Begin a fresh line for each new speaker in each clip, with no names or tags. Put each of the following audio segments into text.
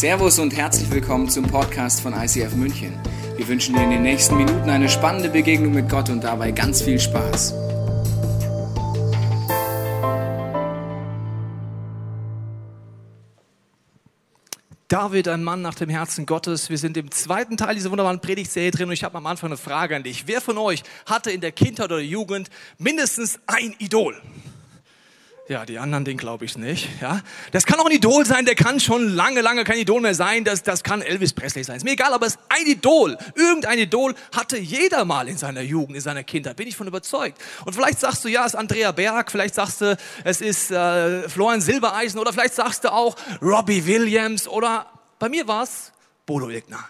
Servus und herzlich willkommen zum Podcast von ICF München. Wir wünschen dir in den nächsten Minuten eine spannende Begegnung mit Gott und dabei ganz viel Spaß.
David, ein Mann nach dem Herzen Gottes. Wir sind im zweiten Teil dieser wunderbaren Predigtserie drin und ich habe am Anfang eine Frage an dich. Wer von euch hatte in der Kindheit oder Jugend mindestens ein Idol? Ja, die anderen, den glaube ich nicht. Ja, das kann auch ein Idol sein. Der kann schon lange, lange kein Idol mehr sein. Das, das kann Elvis Presley sein. Ist mir egal, aber es ist ein Idol. Irgendein Idol hatte jeder mal in seiner Jugend, in seiner Kindheit. Bin ich von überzeugt. Und vielleicht sagst du, ja, es ist Andrea Berg. Vielleicht sagst du, es ist äh, Florian Silbereisen. Oder vielleicht sagst du auch Robbie Williams. Oder bei mir war es Bodo Ilgner.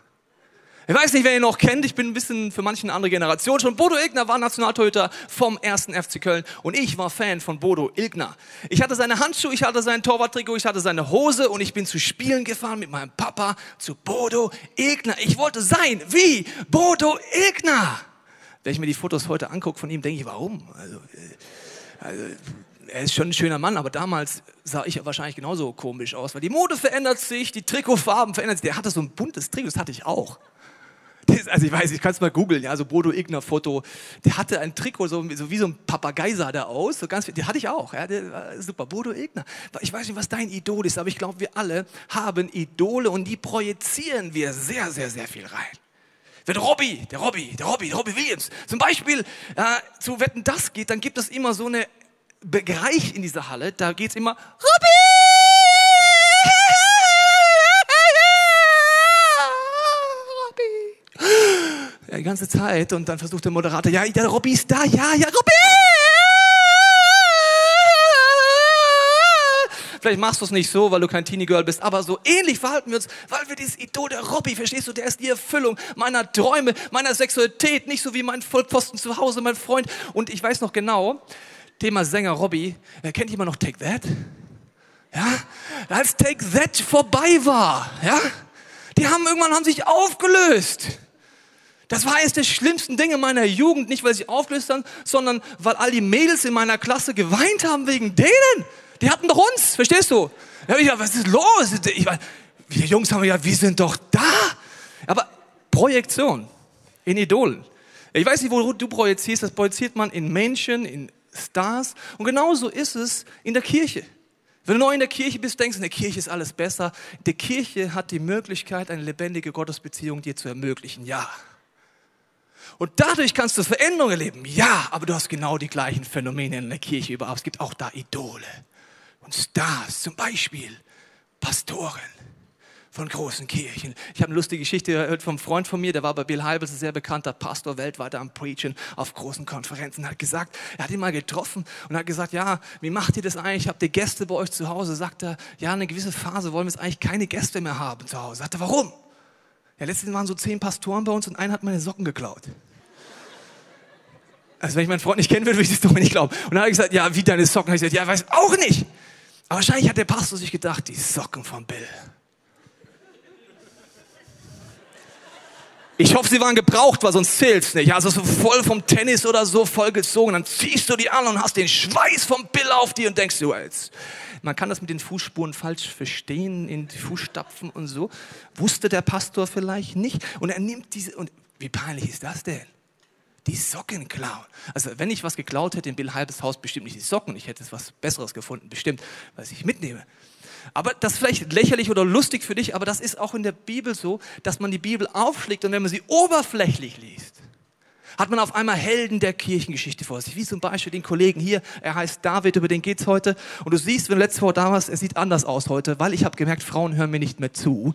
Ich weiß nicht, wer ihn noch kennt. Ich bin ein bisschen für manche eine andere Generation schon. Bodo Ilgner war Nationaltorhüter vom ersten FC Köln und ich war Fan von Bodo Ilgner. Ich hatte seine Handschuhe, ich hatte sein Torwarttrikot, ich hatte seine Hose und ich bin zu Spielen gefahren mit meinem Papa zu Bodo Ilgner. Ich wollte sein wie Bodo Ilgner. Wenn ich mir die Fotos heute angucke von ihm, denke ich, warum? Also, äh, also er ist schon ein schöner Mann, aber damals sah ich wahrscheinlich genauso komisch aus, weil die Mode verändert sich, die Trikotfarben verändern sich. Der hatte so ein buntes Trikot, das hatte ich auch also ich weiß, ich kann es mal googeln, ja, so Bodo Igner Foto, der hatte ein Trikot, so, so wie so ein Papagei sah der aus, so ganz, die hatte ich auch, ja, super, Bodo Igner. Ich weiß nicht, was dein Idol ist, aber ich glaube, wir alle haben Idole und die projizieren wir sehr, sehr, sehr viel rein. Wenn Robby, der Robby, der Robby, der Robby Williams zum Beispiel äh, zu Wetten das geht, dann gibt es immer so eine Bereich in dieser Halle, da geht es immer Robby! Die ganze Zeit. Und dann versucht der Moderator, ja, der Robby ist da, ja, ja, Robby! Vielleicht machst du es nicht so, weil du kein Teenie Girl bist, aber so ähnlich verhalten wir uns, weil wir dieses Idol der Robby, verstehst du, der ist die Erfüllung meiner Träume, meiner Sexualität, nicht so wie mein Vollpfosten zu Hause, mein Freund. Und ich weiß noch genau, Thema Sänger Robby, kennt jemand noch Take That? Ja? Als Take That vorbei war, ja? Die haben irgendwann haben sich aufgelöst. Das war eines der schlimmsten Dinge meiner Jugend, nicht weil sie aufgelöst haben, sondern weil all die Mädels in meiner Klasse geweint haben wegen denen. Die hatten doch uns, verstehst du? Da ich was ist los? Ich die Jungs haben gesagt, wir sind doch da. Aber Projektion in Idolen. Ich weiß nicht, wo du projizierst, das projiziert man in Menschen, in Stars. Und genauso ist es in der Kirche. Wenn du neu in der Kirche bist, denkst du, in der Kirche ist alles besser. Die Kirche hat die Möglichkeit, eine lebendige Gottesbeziehung dir zu ermöglichen. Ja. Und dadurch kannst du Veränderungen erleben. Ja, aber du hast genau die gleichen Phänomene in der Kirche überhaupt. Es gibt auch da Idole und Stars, zum Beispiel Pastoren von großen Kirchen. Ich habe eine lustige Geschichte gehört vom Freund von mir, der war bei Bill Hybels, ein sehr bekannter Pastor weltweit am Preachen auf großen Konferenzen, hat gesagt, er hat ihn mal getroffen und hat gesagt, ja, wie macht ihr das eigentlich? Habt ihr Gäste bei euch zu Hause? Sagt er, ja, eine gewisse Phase wollen wir jetzt eigentlich keine Gäste mehr haben zu Hause. Sagt er, warum? Ja, letztens waren so zehn Pastoren bei uns und einer hat meine Socken geklaut. Also wenn ich meinen Freund nicht kennen würde, würde ich das doch nicht glauben. Und dann habe ich gesagt, ja, wie deine Socken? Habe ich gesagt, ja, weiß auch nicht. Aber wahrscheinlich hat der Pastor sich gedacht, die Socken von Bill. Ich hoffe, sie waren gebraucht, weil sonst zählt's nicht. Also so voll vom Tennis oder so voll gezogen. Dann ziehst du die an und hast den Schweiß vom Bill auf dir und denkst du jetzt. Man kann das mit den Fußspuren falsch verstehen, in die Fußstapfen und so. Wusste der Pastor vielleicht nicht. Und er nimmt diese, und wie peinlich ist das denn? Die Socken klauen. Also wenn ich was geklaut hätte in Bill Halbes Haus, bestimmt nicht die Socken. Ich hätte was Besseres gefunden, bestimmt, was ich mitnehme. Aber das ist vielleicht lächerlich oder lustig für dich, aber das ist auch in der Bibel so, dass man die Bibel aufschlägt und wenn man sie oberflächlich liest, hat man auf einmal Helden der Kirchengeschichte vor sich. Wie zum Beispiel den Kollegen hier, er heißt David, über den geht's heute. Und du siehst, wenn du letzte Woche da warst, er sieht anders aus heute, weil ich habe gemerkt, Frauen hören mir nicht mehr zu.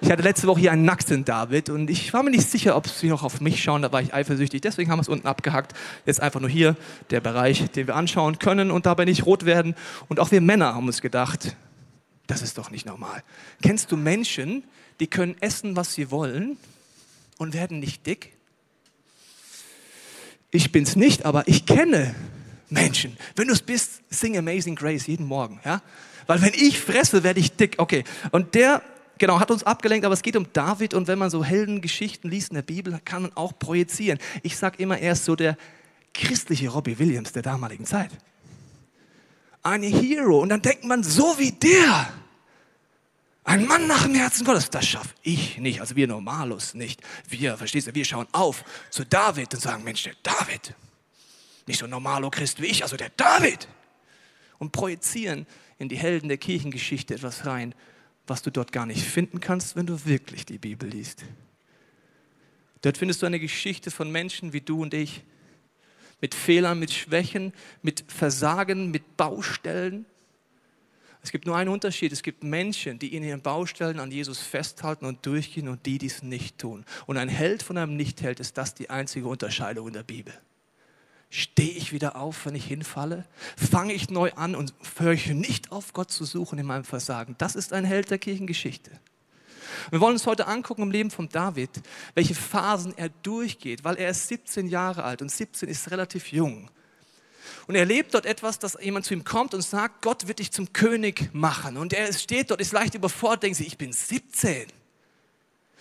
Ich hatte letzte Woche hier einen nackten David und ich war mir nicht sicher, ob sie noch auf mich schauen, da war ich eifersüchtig. Deswegen haben wir es unten abgehackt. Jetzt einfach nur hier der Bereich, den wir anschauen können und dabei nicht rot werden. Und auch wir Männer haben uns gedacht, das ist doch nicht normal. Kennst du Menschen, die können essen, was sie wollen und werden nicht dick? Ich bin's nicht, aber ich kenne Menschen. Wenn du es bist, sing Amazing Grace jeden Morgen, ja? Weil wenn ich fresse, werde ich dick. Okay. Und der genau, hat uns abgelenkt, aber es geht um David und wenn man so Heldengeschichten liest in der Bibel, kann man auch projizieren. Ich sage immer, er ist so der christliche Robbie Williams der damaligen Zeit. Ein Hero und dann denkt man, so wie der. Ein Mann nach dem Herzen Gottes, das schaffe ich nicht, also wir Normalos nicht. Wir, verstehst du, wir schauen auf zu David und sagen, Mensch, der David, nicht so ein Normalo Christ wie ich, also der David. Und projizieren in die Helden der Kirchengeschichte etwas rein, was du dort gar nicht finden kannst, wenn du wirklich die Bibel liest. Dort findest du eine Geschichte von Menschen wie du und ich, mit Fehlern, mit Schwächen, mit Versagen, mit Baustellen. Es gibt nur einen Unterschied. Es gibt Menschen, die in ihren Baustellen an Jesus festhalten und durchgehen und die, die es nicht tun. Und ein Held von einem Nichtheld ist das die einzige Unterscheidung in der Bibel. Stehe ich wieder auf, wenn ich hinfalle? Fange ich neu an und höre ich nicht auf, Gott zu suchen in meinem Versagen? Das ist ein Held der Kirchengeschichte. Wir wollen uns heute angucken im Leben von David, welche Phasen er durchgeht, weil er ist 17 Jahre alt und 17 ist relativ jung. Und er erlebt dort etwas, dass jemand zu ihm kommt und sagt, Gott wird dich zum König machen. Und er steht dort, ist leicht überfordert, denkt sich, ich bin 17.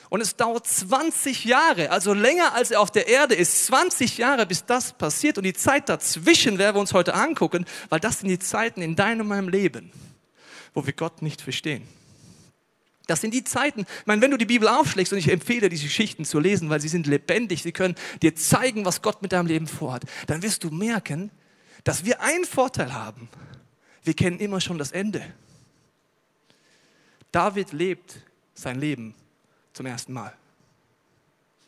Und es dauert 20 Jahre, also länger als er auf der Erde ist, 20 Jahre, bis das passiert. Und die Zeit dazwischen werden wir uns heute angucken, weil das sind die Zeiten in deinem und meinem Leben, wo wir Gott nicht verstehen. Das sind die Zeiten, ich meine, wenn du die Bibel aufschlägst, und ich empfehle diese Geschichten zu lesen, weil sie sind lebendig, sie können dir zeigen, was Gott mit deinem Leben vorhat, dann wirst du merken, dass wir einen Vorteil haben. Wir kennen immer schon das Ende. David lebt sein Leben zum ersten Mal.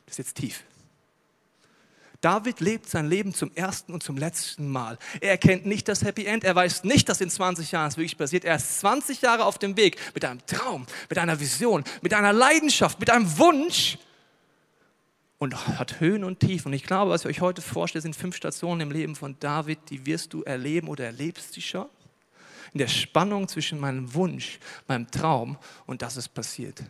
Das ist jetzt tief. David lebt sein Leben zum ersten und zum letzten Mal. Er kennt nicht das Happy End. Er weiß nicht, dass in 20 Jahren es wirklich passiert. Er ist 20 Jahre auf dem Weg mit einem Traum, mit einer Vision, mit einer Leidenschaft, mit einem Wunsch und hat Höhen und Tiefen. Und ich glaube, was ich euch heute vorstelle, sind fünf Stationen im Leben von David, die wirst du erleben oder erlebst sie schon. In der Spannung zwischen meinem Wunsch, meinem Traum und dass es passiert.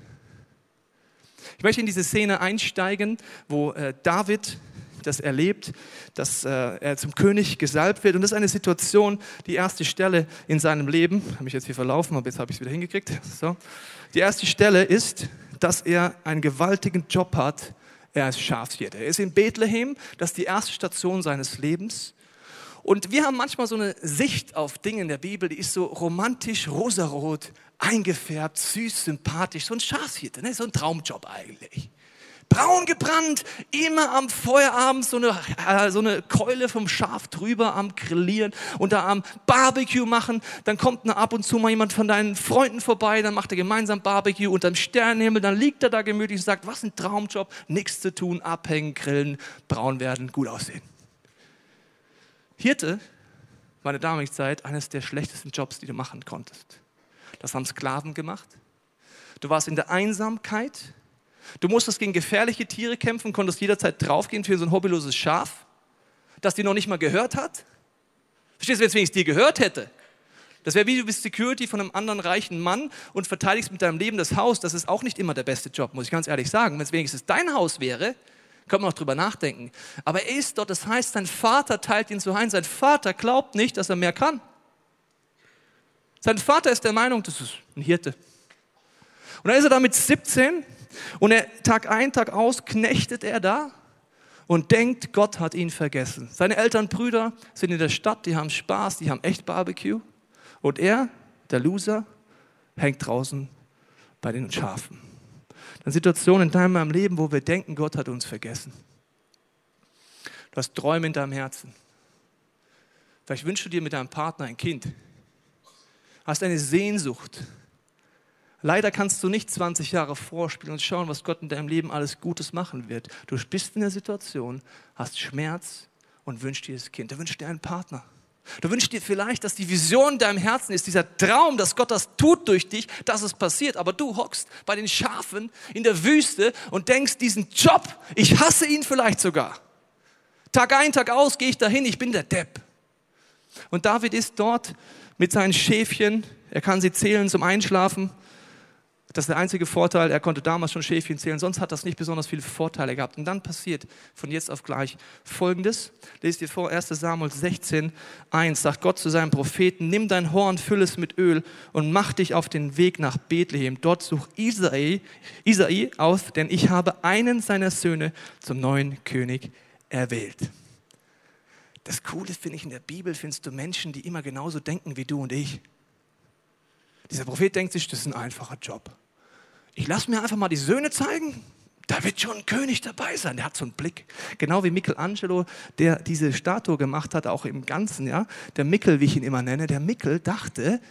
Ich möchte in diese Szene einsteigen, wo äh, David das erlebt, dass äh, er zum König gesalbt wird. Und das ist eine Situation, die erste Stelle in seinem Leben, habe mich jetzt hier verlaufen, aber jetzt habe ich es wieder hingekriegt. So. Die erste Stelle ist, dass er einen gewaltigen Job hat. Er ist Schafshirte. Er ist in Bethlehem, das ist die erste Station seines Lebens. Und wir haben manchmal so eine Sicht auf Dinge in der Bibel, die ist so romantisch, rosarot, eingefärbt, süß, sympathisch, so ein Schafshirte, ne? so ein Traumjob eigentlich braun gebrannt, immer am Feuerabend so eine, äh, so eine Keule vom Schaf drüber am Grillieren und da am Barbecue machen. Dann kommt na, ab und zu mal jemand von deinen Freunden vorbei, dann macht er gemeinsam Barbecue unter dem Sternenhimmel, dann liegt er da gemütlich und sagt, was ein Traumjob, nichts zu tun, abhängen, grillen, braun werden, gut aussehen. Hirte war in der damaligen Zeit eines der schlechtesten Jobs, die du machen konntest. Das haben Sklaven gemacht. Du warst in der Einsamkeit, Du musstest gegen gefährliche Tiere kämpfen, konntest jederzeit draufgehen für so ein hobbyloses Schaf, das dir noch nicht mal gehört hat. Verstehst du, wenn es wenigstens dir gehört hätte? Das wäre wie du bist Security von einem anderen reichen Mann und verteidigst mit deinem Leben das Haus. Das ist auch nicht immer der beste Job, muss ich ganz ehrlich sagen. Wenn es wenigstens dein Haus wäre, könnte man auch drüber nachdenken. Aber er ist dort, das heißt, sein Vater teilt ihn so ein. Sein Vater glaubt nicht, dass er mehr kann. Sein Vater ist der Meinung, das ist ein Hirte. Und dann ist er da mit 17 und er, Tag ein, Tag aus knechtet er da und denkt, Gott hat ihn vergessen. Seine Eltern, Brüder sind in der Stadt, die haben Spaß, die haben echt Barbecue. Und er, der Loser, hängt draußen bei den Schafen. Eine Situation in deinem Leben, wo wir denken, Gott hat uns vergessen. Du hast Träume in deinem Herzen. Vielleicht wünschst du dir mit deinem Partner ein Kind. Hast eine Sehnsucht Leider kannst du nicht 20 Jahre vorspielen und schauen, was Gott in deinem Leben alles Gutes machen wird. Du bist in der Situation, hast Schmerz und wünschst dir das Kind. Du wünschst dir einen Partner. Du wünschst dir vielleicht, dass die Vision in deinem Herzen ist, dieser Traum, dass Gott das tut durch dich, dass es passiert. Aber du hockst bei den Schafen in der Wüste und denkst, diesen Job, ich hasse ihn vielleicht sogar. Tag ein, Tag aus gehe ich dahin, ich bin der Depp. Und David ist dort mit seinen Schäfchen, er kann sie zählen zum Einschlafen das ist der einzige Vorteil, er konnte damals schon Schäfchen zählen, sonst hat das nicht besonders viele Vorteile gehabt. Und dann passiert von jetzt auf gleich Folgendes. Lest ihr vor, 1 Samuel 16, 1, sagt Gott zu seinem Propheten, nimm dein Horn, füll es mit Öl und mach dich auf den Weg nach Bethlehem. Dort such Isai, Isai aus, denn ich habe einen seiner Söhne zum neuen König erwählt. Das Coole finde ich, in der Bibel findest du Menschen, die immer genauso denken wie du und ich. Dieser Prophet denkt sich, das ist ein einfacher Job. Ich lasse mir einfach mal die Söhne zeigen. Da wird schon ein König dabei sein. Der hat so einen Blick. Genau wie Michelangelo, der diese Statue gemacht hat, auch im Ganzen, ja. Der Mickel, wie ich ihn immer nenne, der Mickel dachte,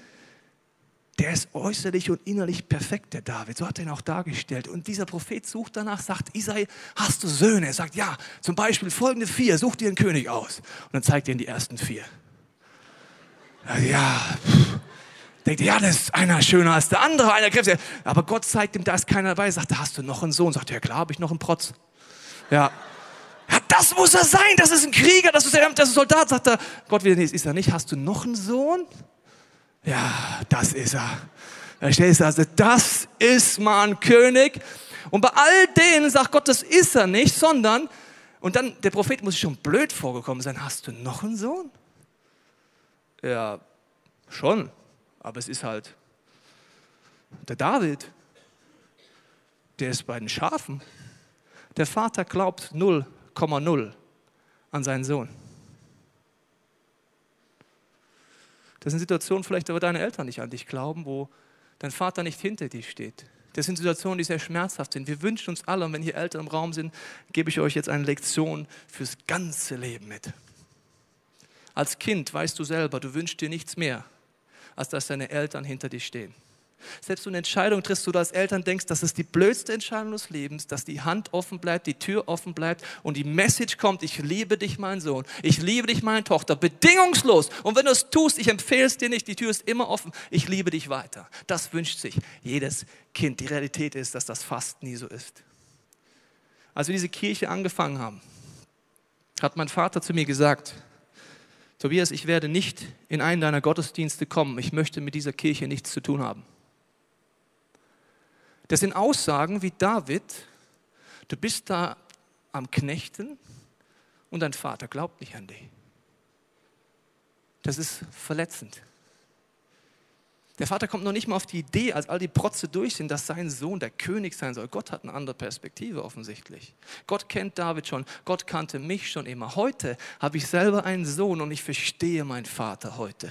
der ist äußerlich und innerlich perfekt, der David. So hat er ihn auch dargestellt. Und dieser Prophet sucht danach, sagt, Isai, hast du Söhne? Er sagt, ja, zum Beispiel folgende vier, such dir einen König aus. Und dann zeigt er ihm die ersten vier. Ja, denkt, ja, das ist einer schöner als der andere, einer kräftiger. Aber Gott zeigt ihm, da ist keiner dabei. Sagt, hast du noch einen Sohn? Sagt, ja klar, habe ich noch einen Protz. Ja. ja. Das muss er sein, das ist ein Krieger, das ist, ein, das ist ein Soldat. Sagt er, Gott wieder, nee, ist er nicht. Hast du noch einen Sohn? Ja, das ist er. Verstehst du? Also, das ist mein König. Und bei all denen sagt Gott, das ist er nicht, sondern, und dann, der Prophet muss sich schon blöd vorgekommen sein, hast du noch einen Sohn? Ja, schon, aber es ist halt der David, der ist bei den Schafen. Der Vater glaubt 0,0 an seinen Sohn. Das sind Situationen, vielleicht aber deine Eltern nicht an dich glauben, wo dein Vater nicht hinter dir steht. Das sind Situationen, die sehr schmerzhaft sind. Wir wünschen uns alle, und wenn hier Eltern im Raum sind, gebe ich euch jetzt eine Lektion fürs ganze Leben mit. Als Kind weißt du selber, du wünschst dir nichts mehr, als dass deine Eltern hinter dir stehen. Selbst wenn du eine Entscheidung triffst, wo du als Eltern denkst, das ist die blödste Entscheidung des Lebens, dass die Hand offen bleibt, die Tür offen bleibt und die Message kommt, ich liebe dich, mein Sohn, ich liebe dich, meine Tochter, bedingungslos. Und wenn du es tust, ich empfehle es dir nicht, die Tür ist immer offen, ich liebe dich weiter. Das wünscht sich jedes Kind. Die Realität ist, dass das fast nie so ist. Als wir diese Kirche angefangen haben, hat mein Vater zu mir gesagt, Tobias, ich werde nicht in einen deiner Gottesdienste kommen, ich möchte mit dieser Kirche nichts zu tun haben. Das sind Aussagen wie David, du bist da am Knechten und dein Vater glaubt nicht an dich. Das ist verletzend. Der Vater kommt noch nicht mal auf die Idee, als all die Protze durch sind, dass sein Sohn der König sein soll. Gott hat eine andere Perspektive offensichtlich. Gott kennt David schon, Gott kannte mich schon immer. Heute habe ich selber einen Sohn und ich verstehe meinen Vater heute.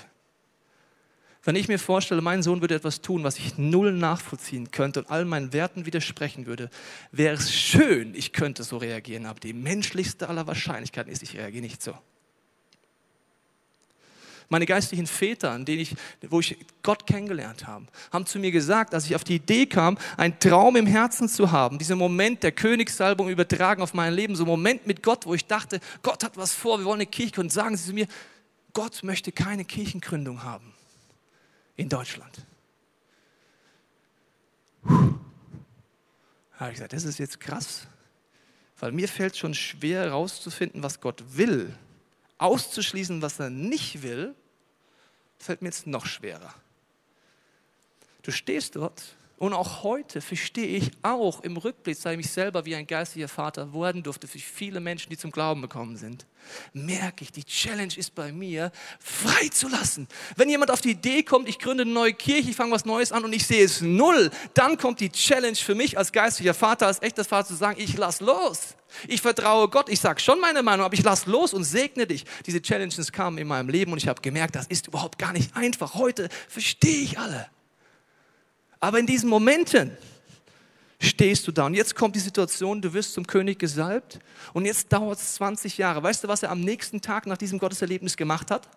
Wenn ich mir vorstelle, mein Sohn würde etwas tun, was ich null nachvollziehen könnte und all meinen Werten widersprechen würde, wäre es schön, ich könnte so reagieren, aber die menschlichste aller Wahrscheinlichkeiten ist, ich reagiere nicht so. Meine geistlichen Väter, an denen ich, wo ich Gott kennengelernt habe, haben zu mir gesagt, als ich auf die Idee kam, einen Traum im Herzen zu haben, diesen Moment der Königssalbung übertragen auf mein Leben, so ein Moment mit Gott, wo ich dachte, Gott hat was vor, wir wollen eine Kirche gründen, sagen sie zu mir, Gott möchte keine Kirchengründung haben in Deutschland. Puh. habe ich gesagt, das ist jetzt krass, weil mir fällt schon schwer herauszufinden, was Gott will. Auszuschließen, was er nicht will, fällt mir jetzt noch schwerer. Du stehst dort und auch heute verstehe ich auch im Rückblick, sei mich selber wie ein geistlicher Vater werden durfte für viele Menschen, die zum Glauben gekommen sind, merke ich, die Challenge ist bei mir, frei zu lassen. Wenn jemand auf die Idee kommt, ich gründe eine neue Kirche, ich fange was Neues an und ich sehe es null, dann kommt die Challenge für mich als geistlicher Vater, als echter Vater zu sagen, ich lass los. Ich vertraue Gott, ich sage schon meine Meinung, aber ich lass los und segne dich. Diese Challenges kamen in meinem Leben und ich habe gemerkt, das ist überhaupt gar nicht einfach. Heute verstehe ich alle. Aber in diesen Momenten stehst du da. Und jetzt kommt die Situation, du wirst zum König gesalbt und jetzt dauert es 20 Jahre. Weißt du, was er am nächsten Tag nach diesem Gotteserlebnis gemacht hat?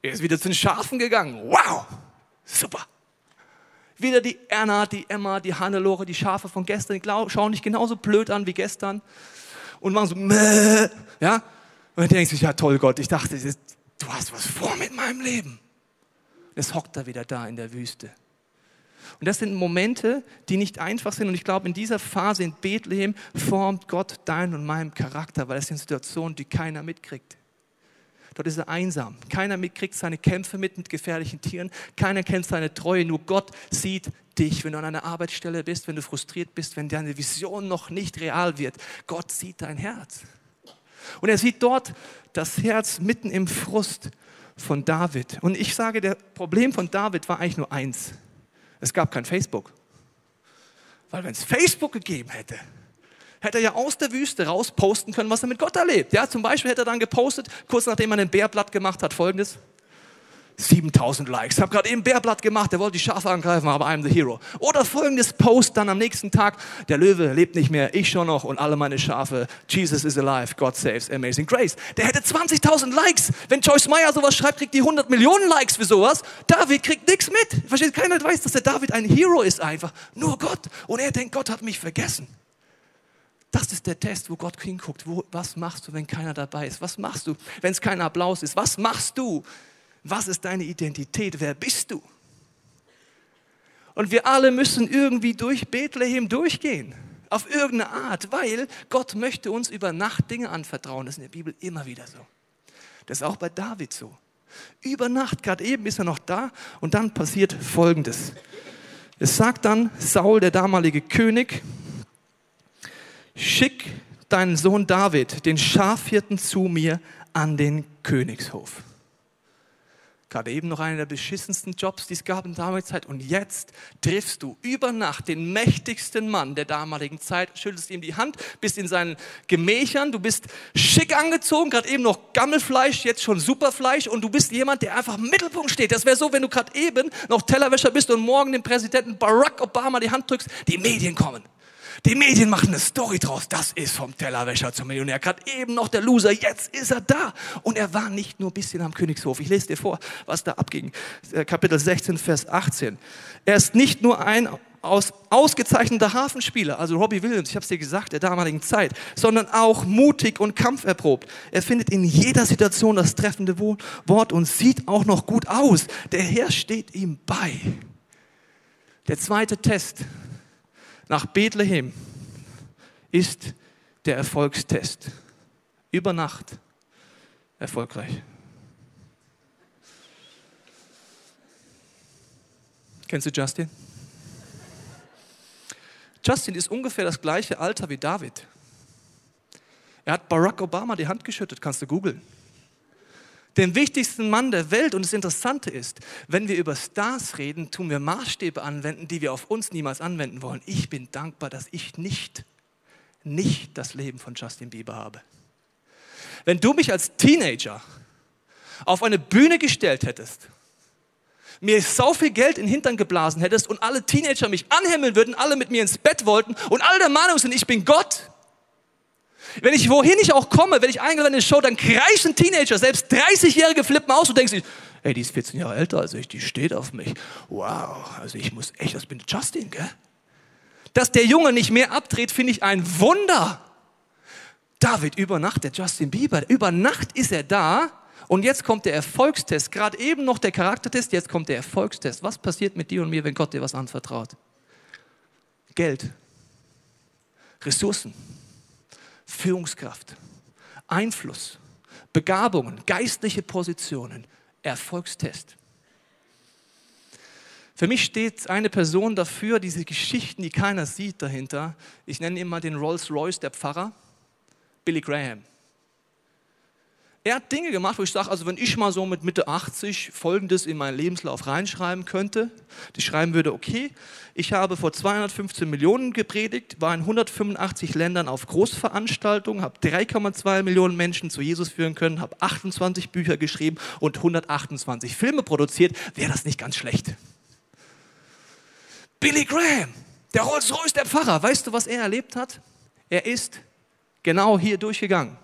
Er ist wieder zu den Schafen gegangen. Wow, super. Wieder die Erna, die Emma, die Hannelore, die Schafe von gestern, die schauen dich genauso blöd an wie gestern und machen so, Mäh, ja. Und dann denkst du, ja toll Gott, ich dachte, du hast was vor mit meinem Leben. Es hockt er wieder da in der Wüste. Und das sind Momente, die nicht einfach sind. Und ich glaube, in dieser Phase in Bethlehem formt Gott deinen und meinen Charakter, weil es sind Situationen, die keiner mitkriegt. Dort ist er einsam. Keiner mitkriegt seine Kämpfe mit mit gefährlichen Tieren. Keiner kennt seine Treue. Nur Gott sieht dich, wenn du an einer Arbeitsstelle bist, wenn du frustriert bist, wenn deine Vision noch nicht real wird. Gott sieht dein Herz. Und er sieht dort das Herz mitten im Frust von David. Und ich sage, der Problem von David war eigentlich nur eins. Es gab kein Facebook. Weil wenn es Facebook gegeben hätte, hätte er ja aus der Wüste raus posten können, was er mit Gott erlebt. Ja, zum Beispiel hätte er dann gepostet, kurz nachdem er ein Bärblatt gemacht hat, folgendes. 7000 Likes. Hab gerade eben Bärblatt gemacht, der wollte die Schafe angreifen, aber I'm the hero. Oder folgendes Post dann am nächsten Tag, der Löwe lebt nicht mehr, ich schon noch und alle meine Schafe. Jesus is alive, God saves, amazing grace. Der hätte 20.000 Likes. Wenn Joyce Meyer sowas schreibt, kriegt die 100 Millionen Likes für sowas. David kriegt nichts mit. Versteht? Keiner weiß, dass der David ein Hero ist einfach. Nur Gott. Und er denkt, Gott hat mich vergessen. Das ist der Test, wo Gott hinguckt. Wo, was machst du, wenn keiner dabei ist? Was machst du, wenn es kein Applaus ist? Was machst du, was ist deine Identität? Wer bist du? Und wir alle müssen irgendwie durch Bethlehem durchgehen. Auf irgendeine Art, weil Gott möchte uns über Nacht Dinge anvertrauen. Das ist in der Bibel immer wieder so. Das ist auch bei David so. Über Nacht, gerade eben ist er noch da und dann passiert Folgendes. Es sagt dann Saul, der damalige König, schick deinen Sohn David, den Schafhirten, zu mir an den Königshof. Gerade eben noch einer der beschissensten Jobs, die es gab in der damaligen Zeit. Und jetzt triffst du über Nacht den mächtigsten Mann der damaligen Zeit, schüttelst ihm die Hand, bist in seinen Gemächern, du bist schick angezogen, gerade eben noch Gammelfleisch, jetzt schon Superfleisch und du bist jemand, der einfach im Mittelpunkt steht. Das wäre so, wenn du gerade eben noch Tellerwäscher bist und morgen dem Präsidenten Barack Obama die Hand drückst, die Medien kommen. Die Medien machen eine Story draus. Das ist vom Tellerwäscher zum Millionär. Gerade eben noch der Loser, jetzt ist er da. Und er war nicht nur ein bisschen am Königshof. Ich lese dir vor, was da abging. Äh, Kapitel 16, Vers 18. Er ist nicht nur ein aus, ausgezeichneter Hafenspieler, also Robbie Williams, ich habe es dir gesagt, der damaligen Zeit, sondern auch mutig und kampferprobt. Er findet in jeder Situation das treffende Wort und sieht auch noch gut aus. Der Herr steht ihm bei. Der zweite Test, nach Bethlehem ist der Erfolgstest. Über Nacht erfolgreich. Kennst du Justin? Justin ist ungefähr das gleiche Alter wie David. Er hat Barack Obama die Hand geschüttet, kannst du googeln den wichtigsten Mann der Welt. Und das Interessante ist, wenn wir über Stars reden, tun wir Maßstäbe anwenden, die wir auf uns niemals anwenden wollen. Ich bin dankbar, dass ich nicht, nicht das Leben von Justin Bieber habe. Wenn du mich als Teenager auf eine Bühne gestellt hättest, mir so viel Geld in den Hintern geblasen hättest und alle Teenager mich anhimmeln würden, alle mit mir ins Bett wollten und alle der Meinung sind, ich bin Gott, wenn ich wohin ich auch komme, wenn ich eingeladen in eine Show, dann kreischen Teenager, selbst 30-Jährige flippen aus und denken sich, ey, die ist 14 Jahre älter als ich, die steht auf mich. Wow, also ich muss echt, das bin Justin, gell? Dass der Junge nicht mehr abdreht, finde ich ein Wunder. David über Nacht, der Justin Bieber, über Nacht ist er da und jetzt kommt der Erfolgstest. Gerade eben noch der Charaktertest, jetzt kommt der Erfolgstest. Was passiert mit dir und mir, wenn Gott dir was anvertraut? Geld, Ressourcen, Führungskraft, Einfluss, Begabungen, geistliche Positionen, Erfolgstest. Für mich steht eine Person dafür, diese Geschichten, die keiner sieht dahinter. Ich nenne ihn mal den Rolls Royce der Pfarrer, Billy Graham. Er hat Dinge gemacht, wo ich sage, also wenn ich mal so mit Mitte 80 Folgendes in meinen Lebenslauf reinschreiben könnte, die schreiben würde, okay, ich habe vor 215 Millionen gepredigt, war in 185 Ländern auf Großveranstaltungen, habe 3,2 Millionen Menschen zu Jesus führen können, habe 28 Bücher geschrieben und 128 Filme produziert, wäre das nicht ganz schlecht. Billy Graham, der Rolls-Royce der Pfarrer, weißt du, was er erlebt hat? Er ist genau hier durchgegangen.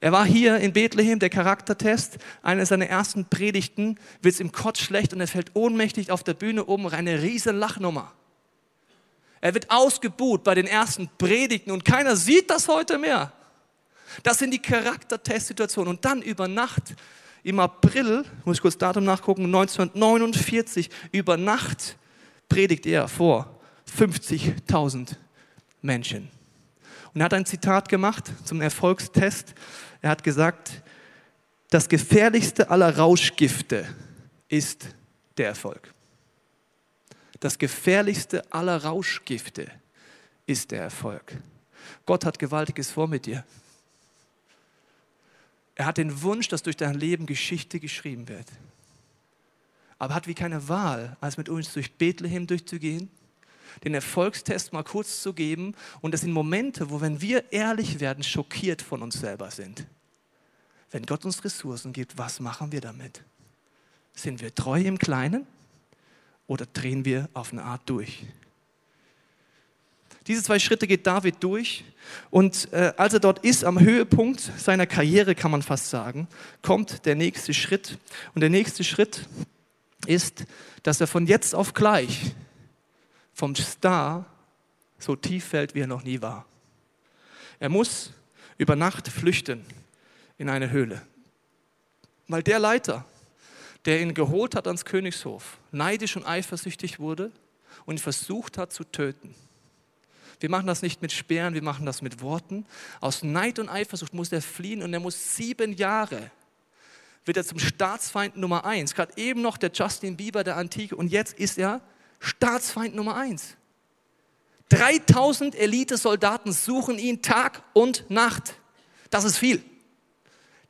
Er war hier in Bethlehem, der Charaktertest. Eine seiner ersten Predigten wird es ihm kotz schlecht und er fällt ohnmächtig auf der Bühne oben eine riesen Lachnummer. Er wird ausgebuht bei den ersten Predigten und keiner sieht das heute mehr. Das sind die Charaktertestsituationen. Und dann über Nacht, im April, muss ich kurz Datum nachgucken, 1949, über Nacht predigt er vor 50.000 Menschen. Und er hat ein Zitat gemacht zum Erfolgstest. Er hat gesagt, das gefährlichste aller Rauschgifte ist der Erfolg. Das gefährlichste aller Rauschgifte ist der Erfolg. Gott hat Gewaltiges vor mit dir. Er hat den Wunsch, dass durch dein Leben Geschichte geschrieben wird. Aber hat wie keine Wahl, als mit uns durch Bethlehem durchzugehen den Erfolgstest mal kurz zu geben. Und das sind Momente, wo, wenn wir ehrlich werden, schockiert von uns selber sind. Wenn Gott uns Ressourcen gibt, was machen wir damit? Sind wir treu im Kleinen oder drehen wir auf eine Art durch? Diese zwei Schritte geht David durch und äh, als er dort ist, am Höhepunkt seiner Karriere, kann man fast sagen, kommt der nächste Schritt. Und der nächste Schritt ist, dass er von jetzt auf gleich vom Star so tief fällt, wie er noch nie war. Er muss über Nacht flüchten in eine Höhle. Weil der Leiter, der ihn geholt hat ans Königshof, neidisch und eifersüchtig wurde und versucht hat zu töten. Wir machen das nicht mit Speeren, wir machen das mit Worten. Aus Neid und Eifersucht muss er fliehen und er muss sieben Jahre wird er zum Staatsfeind Nummer eins. Gerade eben noch der Justin Bieber der Antike und jetzt ist er Staatsfeind Nummer eins. 3000 Elitesoldaten suchen ihn Tag und Nacht. Das ist viel.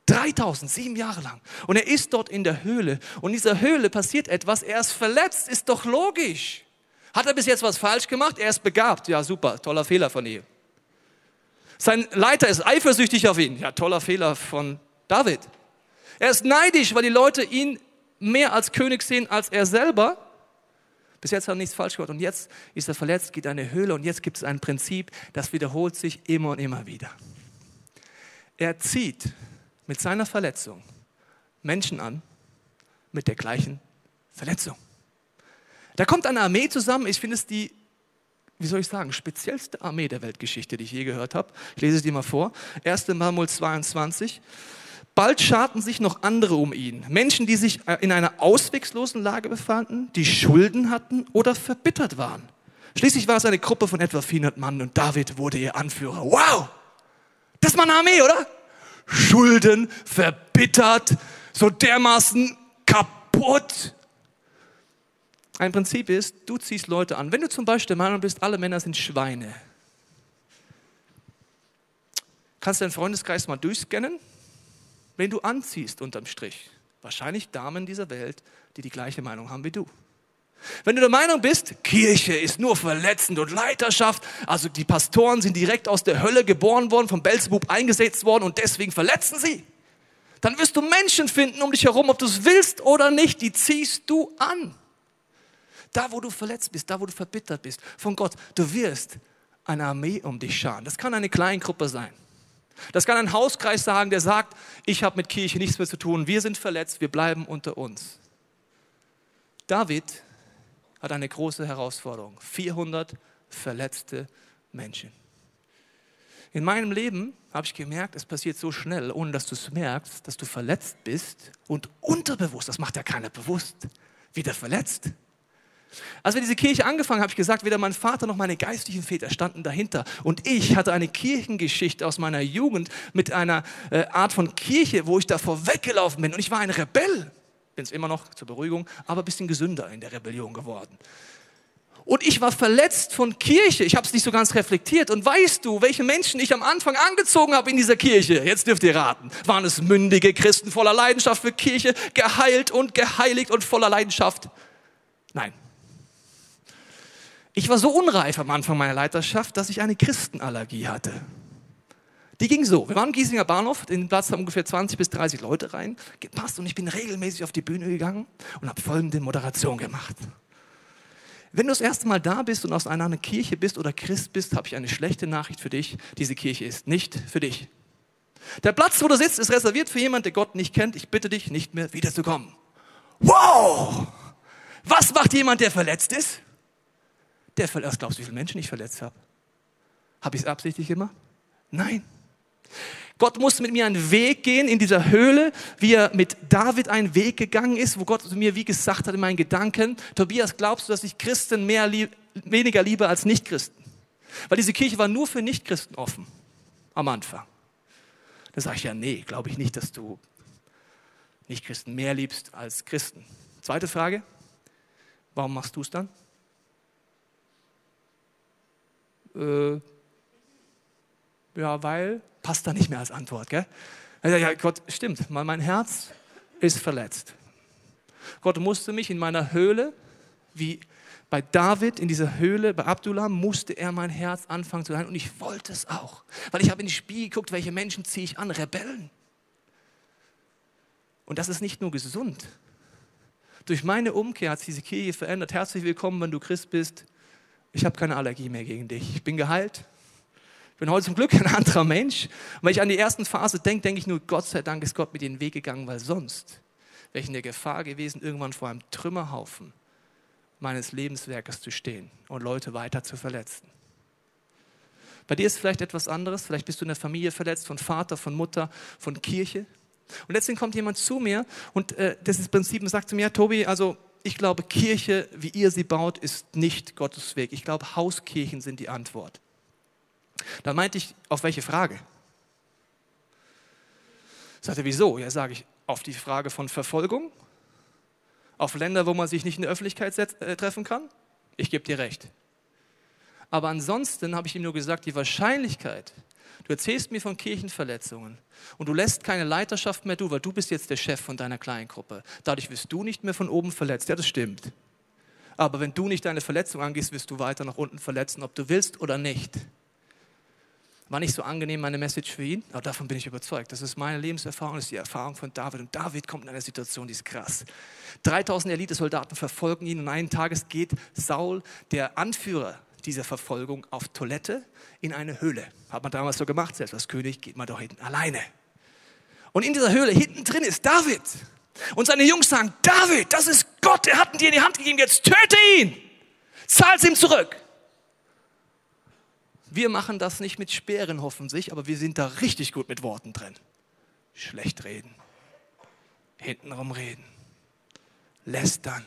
3000, sieben Jahre lang. Und er ist dort in der Höhle. Und in dieser Höhle passiert etwas. Er ist verletzt, ist doch logisch. Hat er bis jetzt was falsch gemacht? Er ist begabt. Ja, super, toller Fehler von ihm. Sein Leiter ist eifersüchtig auf ihn. Ja, toller Fehler von David. Er ist neidisch, weil die Leute ihn mehr als König sehen als er selber. Bis jetzt hat er nichts falsch gemacht. Und jetzt ist er verletzt, geht in eine Höhle und jetzt gibt es ein Prinzip, das wiederholt sich immer und immer wieder. Er zieht mit seiner Verletzung Menschen an mit der gleichen Verletzung. Da kommt eine Armee zusammen. Ich finde es die, wie soll ich sagen, speziellste Armee der Weltgeschichte, die ich je gehört habe. Ich lese es dir mal vor. 1. Manuel 22. Bald scharten sich noch andere um ihn. Menschen, die sich äh, in einer ausweglosen Lage befanden, die Schulden hatten oder verbittert waren. Schließlich war es eine Gruppe von etwa 400 Mann und David wurde ihr Anführer. Wow! Das mal eine Armee, oder? Schulden, verbittert, so dermaßen kaputt. Ein Prinzip ist, du ziehst Leute an. Wenn du zum Beispiel der Meinung bist, alle Männer sind Schweine, kannst du deinen Freundeskreis mal durchscannen wen du anziehst unterm Strich. Wahrscheinlich Damen dieser Welt, die die gleiche Meinung haben wie du. Wenn du der Meinung bist, Kirche ist nur verletzend und Leiterschaft, also die Pastoren sind direkt aus der Hölle geboren worden, vom Belzebub eingesetzt worden und deswegen verletzen sie, dann wirst du Menschen finden um dich herum, ob du es willst oder nicht, die ziehst du an. Da, wo du verletzt bist, da, wo du verbittert bist von Gott, du wirst eine Armee um dich scharen. Das kann eine Kleingruppe sein. Das kann ein Hauskreis sagen, der sagt, ich habe mit Kirche nichts mehr zu tun, wir sind verletzt, wir bleiben unter uns. David hat eine große Herausforderung. 400 verletzte Menschen. In meinem Leben habe ich gemerkt, es passiert so schnell, ohne dass du es merkst, dass du verletzt bist und unterbewusst, das macht ja keiner bewusst, wieder verletzt. Als wir diese Kirche angefangen haben, habe ich gesagt, weder mein Vater noch meine geistlichen Väter standen dahinter. Und ich hatte eine Kirchengeschichte aus meiner Jugend mit einer äh, Art von Kirche, wo ich davor weggelaufen bin. Und ich war ein Rebell. Bin es immer noch zur Beruhigung, aber ein bisschen gesünder in der Rebellion geworden. Und ich war verletzt von Kirche. Ich habe es nicht so ganz reflektiert. Und weißt du, welche Menschen ich am Anfang angezogen habe in dieser Kirche? Jetzt dürft ihr raten. Waren es mündige Christen voller Leidenschaft für Kirche, geheilt und geheiligt und voller Leidenschaft? Nein. Ich war so unreif am Anfang meiner Leiterschaft, dass ich eine Christenallergie hatte. Die ging so. Wir waren im Giesinger Bahnhof, in den Platz haben ungefähr 20 bis 30 Leute rein, gepasst und ich bin regelmäßig auf die Bühne gegangen und habe folgende Moderation gemacht. Wenn du das erste Mal da bist und aus einer Kirche bist oder Christ bist, habe ich eine schlechte Nachricht für dich. Diese Kirche ist nicht für dich. Der Platz, wo du sitzt, ist reserviert für jemanden, der Gott nicht kennt. Ich bitte dich, nicht mehr wiederzukommen. Wow! Was macht jemand, der verletzt ist? Der verletzt, glaubst du, wie viele Menschen ich verletzt habe? Habe ich es absichtlich gemacht? Nein. Gott musste mit mir einen Weg gehen in dieser Höhle, wie er mit David einen Weg gegangen ist, wo Gott mir wie gesagt hat in meinen Gedanken, Tobias, glaubst du, dass ich Christen mehr lieb, weniger liebe als Nichtchristen? Weil diese Kirche war nur für Nichtchristen offen am Anfang. Da sage ich ja, nee, glaube ich nicht, dass du Nichtchristen mehr liebst als Christen. Zweite Frage, warum machst du es dann? Äh, ja, weil, passt da nicht mehr als Antwort, gell? Ja, Gott, stimmt, mein Herz ist verletzt. Gott musste mich in meiner Höhle, wie bei David in dieser Höhle, bei Abdullah, musste er mein Herz anfangen zu heilen und ich wollte es auch. Weil ich habe in die Spiegel geguckt, welche Menschen ziehe ich an? Rebellen. Und das ist nicht nur gesund, Durch meine Umkehr hat sich diese Kirche verändert. Herzlich willkommen, wenn du Christ bist. Ich habe keine Allergie mehr gegen dich. Ich bin geheilt. Ich bin heute zum Glück ein anderer Mensch. Und wenn ich an die ersten Phase denke, denke ich nur, Gott sei Dank ist Gott mit den Weg gegangen, weil sonst wäre ich in der Gefahr gewesen, irgendwann vor einem Trümmerhaufen meines Lebenswerkes zu stehen und Leute weiter zu verletzen. Bei dir ist vielleicht etwas anderes. Vielleicht bist du in der Familie verletzt, von Vater, von Mutter, von Kirche. Und letztendlich kommt jemand zu mir und äh, das ist Prinzip und sagt zu mir, Tobi, also ich glaube, Kirche, wie ihr sie baut, ist nicht Gottes Weg. Ich glaube, Hauskirchen sind die Antwort. Da meinte ich, auf welche Frage? Sagte, wieso? Ja, sage ich, auf die Frage von Verfolgung, auf Länder, wo man sich nicht in der Öffentlichkeit äh, treffen kann. Ich gebe dir recht. Aber ansonsten habe ich ihm nur gesagt, die Wahrscheinlichkeit, du erzählst mir von Kirchenverletzungen und du lässt keine Leiterschaft mehr du, weil du bist jetzt der Chef von deiner Kleingruppe. Dadurch wirst du nicht mehr von oben verletzt. Ja, das stimmt. Aber wenn du nicht deine Verletzung angehst, wirst du weiter nach unten verletzen, ob du willst oder nicht. War nicht so angenehm meine Message für ihn, aber davon bin ich überzeugt. Das ist meine Lebenserfahrung, das ist die Erfahrung von David. Und David kommt in eine Situation, die ist krass. 3000 Elitesoldaten verfolgen ihn und eines Tages geht Saul, der Anführer dieser Verfolgung auf Toilette in eine Höhle. Hat man damals so gemacht, selbst als König geht man doch hinten alleine. Und in dieser Höhle hinten drin ist David. Und seine Jungs sagen, David, das ist Gott, er hat ihn dir in die Hand gegeben, jetzt töte ihn. Zahl's ihm zurück. Wir machen das nicht mit Speeren hoffentlich, aber wir sind da richtig gut mit Worten drin. Schlecht reden, hintenrum reden, lästern,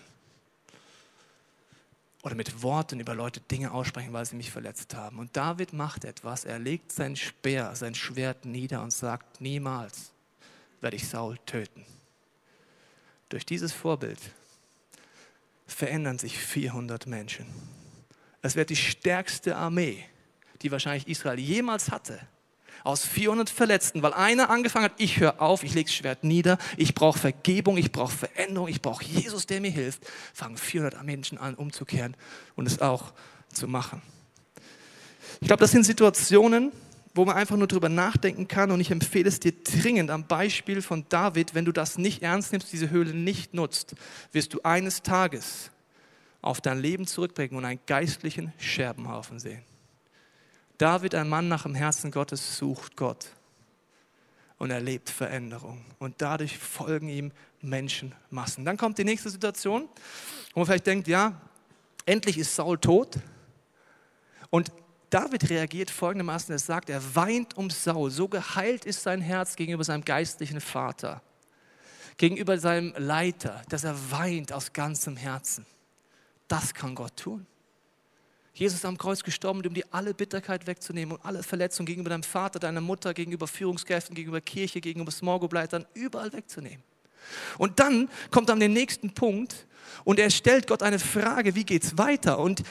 oder mit Worten über Leute Dinge aussprechen, weil sie mich verletzt haben. Und David macht etwas. Er legt sein Speer, sein Schwert nieder und sagt, niemals werde ich Saul töten. Durch dieses Vorbild verändern sich 400 Menschen. Es wird die stärkste Armee, die wahrscheinlich Israel jemals hatte, aus 400 Verletzten, weil einer angefangen hat, ich höre auf, ich lege das Schwert nieder, ich brauche Vergebung, ich brauche Veränderung, ich brauche Jesus, der mir hilft, fangen 400 Menschen an, umzukehren und es auch zu machen. Ich glaube, das sind Situationen, wo man einfach nur drüber nachdenken kann und ich empfehle es dir dringend am Beispiel von David, wenn du das nicht ernst nimmst, diese Höhle nicht nutzt, wirst du eines Tages auf dein Leben zurückblicken und einen geistlichen Scherbenhaufen sehen. David, ein Mann nach dem Herzen Gottes, sucht Gott und erlebt Veränderung. Und dadurch folgen ihm Menschenmassen. Dann kommt die nächste Situation, wo man vielleicht denkt, ja, endlich ist Saul tot. Und David reagiert folgendermaßen, er sagt, er weint um Saul. So geheilt ist sein Herz gegenüber seinem geistlichen Vater, gegenüber seinem Leiter, dass er weint aus ganzem Herzen. Das kann Gott tun. Jesus ist am Kreuz gestorben, um dir alle Bitterkeit wegzunehmen und alle Verletzungen gegenüber deinem Vater, deiner Mutter, gegenüber Führungskräften, gegenüber Kirche, gegenüber Small Group Leitern, überall wegzunehmen. Und dann kommt er an den nächsten Punkt und er stellt Gott eine Frage, wie geht's weiter? Und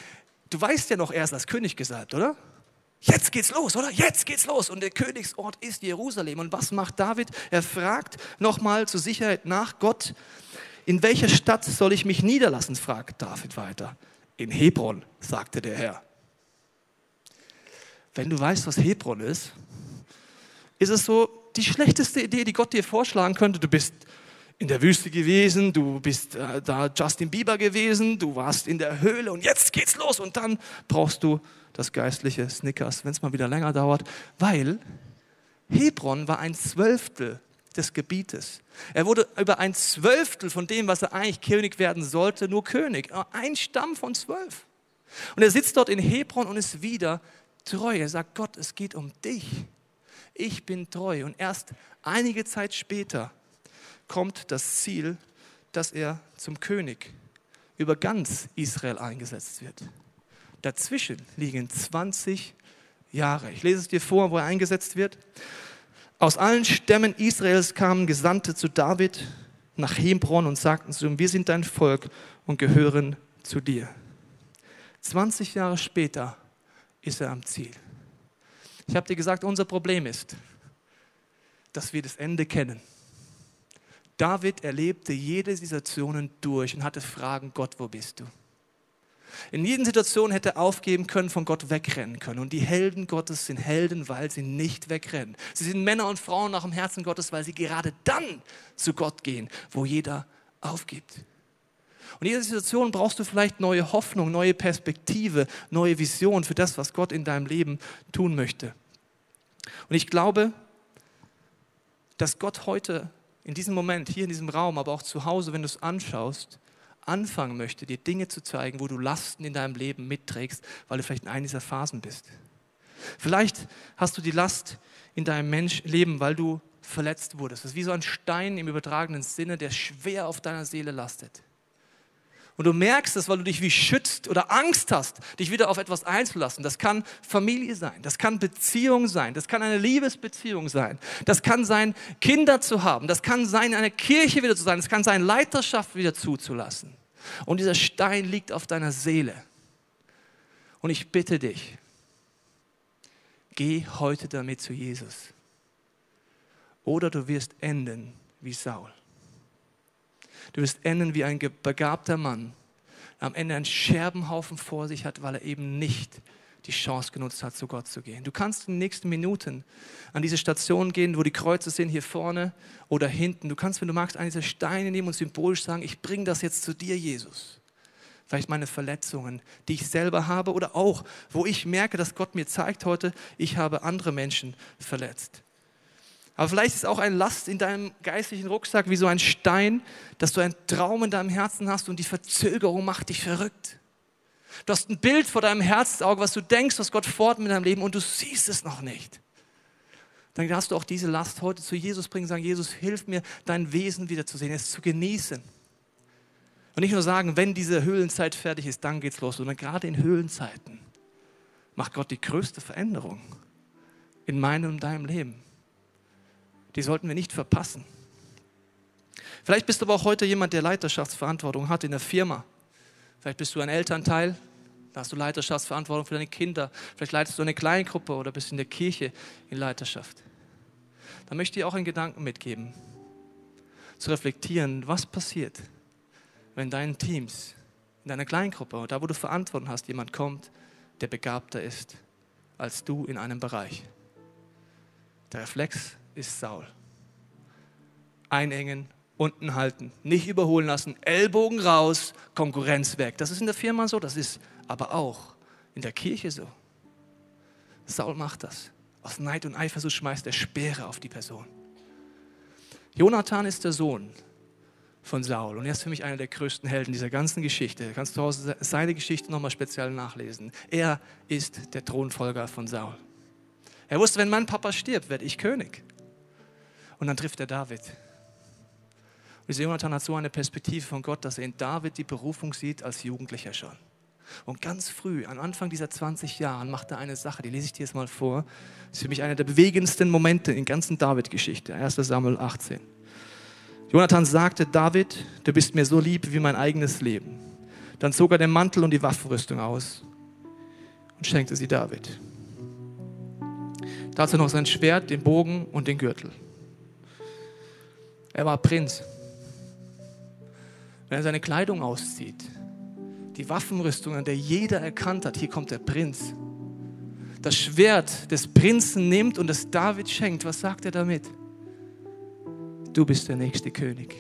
du weißt ja noch, er ist als König gesalbt, oder? Jetzt geht's los, oder? Jetzt geht's los. Und der Königsort ist Jerusalem. Und was macht David? Er fragt nochmal zur Sicherheit nach Gott, in welcher Stadt soll ich mich niederlassen? fragt David weiter in Hebron, sagte der Herr. Wenn du weißt, was Hebron ist, ist es so die schlechteste Idee, die Gott dir vorschlagen könnte. Du bist in der Wüste gewesen, du bist äh, da Justin Bieber gewesen, du warst in der Höhle und jetzt geht's los und dann brauchst du das geistliche Snickers, wenn es mal wieder länger dauert, weil Hebron war ein Zwölftel des Gebietes. Er wurde über ein Zwölftel von dem, was er eigentlich König werden sollte, nur König. Ein Stamm von zwölf. Und er sitzt dort in Hebron und ist wieder treu. Er sagt, Gott, es geht um dich. Ich bin treu. Und erst einige Zeit später kommt das Ziel, dass er zum König über ganz Israel eingesetzt wird. Dazwischen liegen 20 Jahre. Ich lese es dir vor, wo er eingesetzt wird. Aus allen Stämmen Israels kamen Gesandte zu David nach Hebron und sagten zu ihm, wir sind dein Volk und gehören zu dir. 20 Jahre später ist er am Ziel. Ich habe dir gesagt, unser Problem ist, dass wir das Ende kennen. David erlebte jede Situationen durch und hatte Fragen, Gott, wo bist du? In jeden Situation hätte aufgeben können, von Gott wegrennen können. Und die Helden Gottes sind Helden, weil sie nicht wegrennen. Sie sind Männer und Frauen nach dem Herzen Gottes, weil sie gerade dann zu Gott gehen, wo jeder aufgibt. Und in dieser Situation brauchst du vielleicht neue Hoffnung, neue Perspektive, neue Vision für das, was Gott in deinem Leben tun möchte. Und ich glaube, dass Gott heute in diesem Moment, hier in diesem Raum, aber auch zu Hause, wenn du es anschaust, anfangen möchte, dir Dinge zu zeigen, wo du Lasten in deinem Leben mitträgst, weil du vielleicht in einer dieser Phasen bist. Vielleicht hast du die Last in deinem Mensch Leben, weil du verletzt wurdest. Das ist wie so ein Stein im übertragenen Sinne, der schwer auf deiner Seele lastet. Und du merkst es, weil du dich wie schützt oder Angst hast, dich wieder auf etwas einzulassen. Das kann Familie sein, das kann Beziehung sein, das kann eine Liebesbeziehung sein, das kann sein, Kinder zu haben, das kann sein, eine Kirche wieder zu sein, das kann sein, Leiterschaft wieder zuzulassen. Und dieser Stein liegt auf deiner Seele. Und ich bitte dich, geh heute damit zu Jesus. Oder du wirst enden wie Saul. Du wirst enden wie ein begabter Mann, der am Ende einen Scherbenhaufen vor sich hat, weil er eben nicht die Chance genutzt hat, zu Gott zu gehen. Du kannst in den nächsten Minuten an diese Station gehen, wo die Kreuze sind, hier vorne oder hinten. Du kannst, wenn du magst, einen dieser Steine nehmen und symbolisch sagen, ich bringe das jetzt zu dir, Jesus. Vielleicht meine Verletzungen, die ich selber habe oder auch, wo ich merke, dass Gott mir zeigt heute, ich habe andere Menschen verletzt. Aber vielleicht ist auch ein Last in deinem geistlichen Rucksack wie so ein Stein, dass du einen Traum in deinem Herzen hast und die Verzögerung macht dich verrückt. Du hast ein Bild vor deinem Herzensauge, was du denkst, was Gott fort mit deinem Leben und du siehst es noch nicht. Dann darfst du auch diese Last heute zu Jesus bringen, sagen, Jesus, hilf mir, dein Wesen wieder zu sehen, es zu genießen. Und nicht nur sagen, wenn diese Höhlenzeit fertig ist, dann geht's los, sondern gerade in Höhlenzeiten macht Gott die größte Veränderung in meinem und deinem Leben die sollten wir nicht verpassen. Vielleicht bist du aber auch heute jemand, der Leiterschaftsverantwortung hat in der Firma. Vielleicht bist du ein Elternteil, da hast du Leiterschaftsverantwortung für deine Kinder. Vielleicht leitest du eine Kleingruppe oder bist in der Kirche in Leiterschaft. Da möchte ich auch einen Gedanken mitgeben, zu reflektieren, was passiert, wenn deinen Teams, in deiner Kleingruppe, da wo du Verantwortung hast, jemand kommt, der begabter ist als du in einem Bereich. Der Reflex ist Saul. Einengen, unten halten, nicht überholen lassen, Ellbogen raus, Konkurrenz weg. Das ist in der Firma so, das ist aber auch in der Kirche so. Saul macht das. Aus Neid und Eifersucht schmeißt er Speere auf die Person. Jonathan ist der Sohn von Saul und er ist für mich einer der größten Helden dieser ganzen Geschichte. Du kannst zu Hause seine Geschichte nochmal speziell nachlesen. Er ist der Thronfolger von Saul. Er wusste, wenn mein Papa stirbt, werde ich König. Und dann trifft er David. Und dieser Jonathan hat so eine Perspektive von Gott, dass er in David die Berufung sieht als Jugendlicher schon. Und ganz früh, am Anfang dieser 20 Jahren, macht er eine Sache, die lese ich dir jetzt mal vor. Das ist für mich einer der bewegendsten Momente in der ganzen David-Geschichte. 1 Samuel 18. Jonathan sagte, David, du bist mir so lieb wie mein eigenes Leben. Dann zog er den Mantel und die Waffenrüstung aus und schenkte sie David. Dazu noch sein Schwert, den Bogen und den Gürtel. Er war Prinz. Wenn er seine Kleidung auszieht, die Waffenrüstung, an der jeder erkannt hat, hier kommt der Prinz. Das Schwert des Prinzen nimmt und es David schenkt. Was sagt er damit? Du bist der nächste König.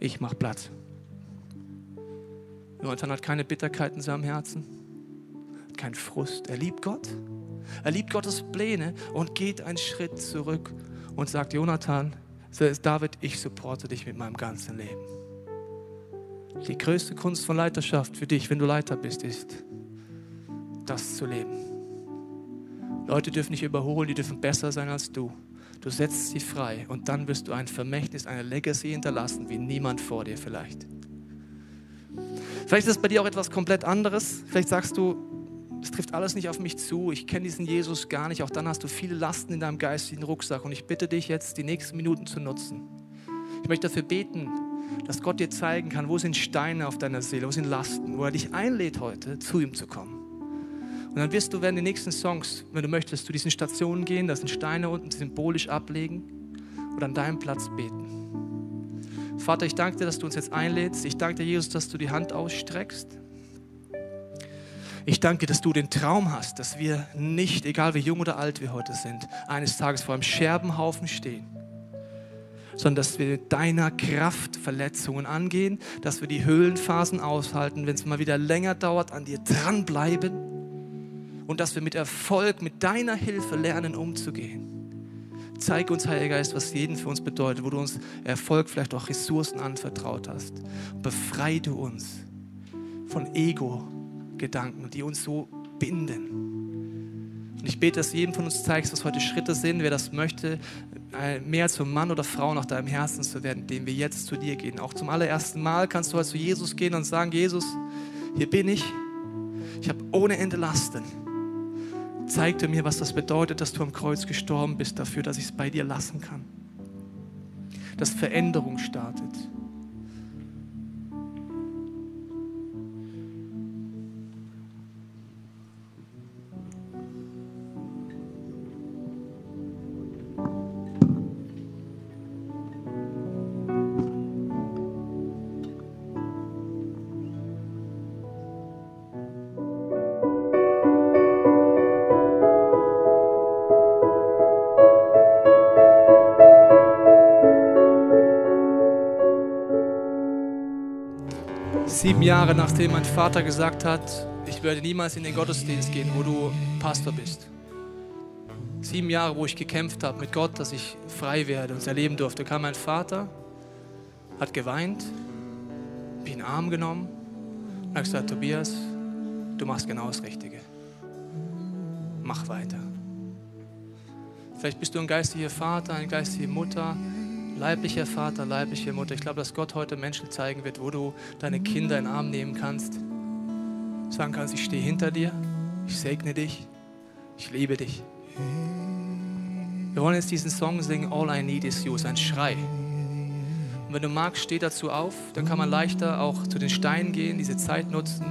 Ich mach Platz. Jonathan hat keine Bitterkeit in seinem Herzen, kein Frust. Er liebt Gott. Er liebt Gottes Pläne und geht einen Schritt zurück und sagt, Jonathan, so ist David, ich supporte dich mit meinem ganzen Leben. Die größte Kunst von Leiterschaft für dich, wenn du Leiter bist, ist, das zu leben. Leute dürfen nicht überholen, die dürfen besser sein als du. Du setzt sie frei und dann wirst du ein Vermächtnis, eine Legacy hinterlassen, wie niemand vor dir vielleicht. Vielleicht ist es bei dir auch etwas komplett anderes. Vielleicht sagst du, es trifft alles nicht auf mich zu, ich kenne diesen Jesus gar nicht, auch dann hast du viele Lasten in deinem geistigen Rucksack und ich bitte dich jetzt, die nächsten Minuten zu nutzen. Ich möchte dafür beten, dass Gott dir zeigen kann, wo sind Steine auf deiner Seele, wo sind Lasten, wo er dich einlädt heute, zu ihm zu kommen. Und dann wirst du während den nächsten Songs, wenn du möchtest, zu diesen Stationen gehen, da sind Steine unten symbolisch ablegen oder an deinem Platz beten. Vater, ich danke dir, dass du uns jetzt einlädst. Ich danke dir, Jesus, dass du die Hand ausstreckst. Ich danke, dass du den Traum hast, dass wir nicht, egal wie jung oder alt wir heute sind, eines Tages vor einem Scherbenhaufen stehen. sondern dass wir mit deiner Kraft Verletzungen angehen, dass wir die Höhlenphasen aushalten, wenn es mal wieder länger dauert, an dir dranbleiben und dass wir mit Erfolg, mit deiner Hilfe lernen umzugehen. Zeig uns, Heiliger Geist, was jeden für uns bedeutet, wo du uns Erfolg, vielleicht auch Ressourcen anvertraut hast. Befrei du uns von Ego-Gedanken, die uns so binden. Und ich bete, dass jedem von uns zeigst, was heute Schritte sind, wer das möchte, äh, mehr zum Mann oder Frau nach deinem Herzen zu werden, indem wir jetzt zu dir gehen. Auch zum allerersten Mal kannst du heute zu Jesus gehen und sagen, Jesus, hier bin ich. Ich habe ohne Ende Lasten zeigte mir, was das bedeutet, dass du am Kreuz gestorben bist, dafür, dass ich es bei dir lassen kann. Dass Veränderung startet. Jahre nachdem mein Vater gesagt hat, ich werde niemals in den Gottesdienst gehen, wo du Pastor bist. Sieben Jahre, wo ich gekämpft habe mit Gott, dass ich frei werde und es erleben durfte, kam mein Vater, hat geweint, mich in den Arm genommen und hat gesagt, Tobias, du machst genau das Richtige. Mach weiter. Vielleicht bist du ein geistlicher Vater, eine geistige Mutter, leiblicher Vater, leibliche Mutter. Ich glaube, dass Gott heute Menschen zeigen wird, wo du deine Kinder in den Arm nehmen kannst. Sagen kannst, ich stehe hinter dir, ich segne dich, ich liebe dich. Wir wollen jetzt diesen Song singen, All I Need Is You, ist ein Schrei. Und wenn du magst, steh dazu auf, dann kann man leichter auch zu den Steinen gehen, diese Zeit nutzen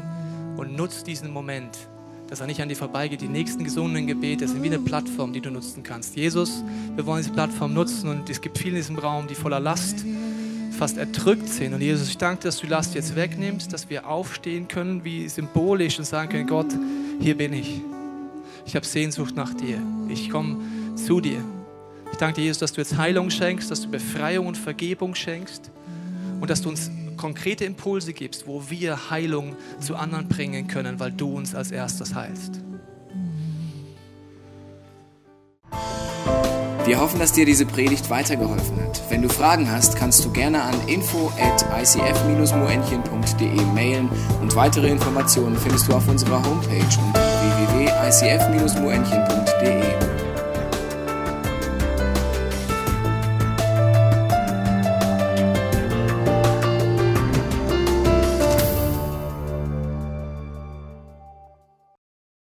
und nutzt diesen Moment dass er nicht an dir vorbeigeht. Die nächsten gesungenen Gebete sind wie eine Plattform, die du nutzen kannst. Jesus, wir wollen diese Plattform nutzen und es gibt viele in diesem Raum, die voller Last fast erdrückt sind. Und Jesus, ich danke, dass du die Last jetzt wegnimmst, dass wir aufstehen können, wie symbolisch und sagen können, Gott, hier bin ich. Ich habe Sehnsucht nach dir. Ich komme zu dir. Ich danke dir, Jesus, dass du jetzt Heilung schenkst, dass du Befreiung und Vergebung schenkst und dass du uns konkrete Impulse gibst, wo wir Heilung zu anderen bringen können, weil du uns als erstes heilst.
Wir hoffen, dass dir diese Predigt weitergeholfen hat. Wenn du Fragen hast, kannst du gerne an info at icf-moenchen.de mailen und weitere Informationen findest du auf unserer Homepage unter www.icf-moenchen.de.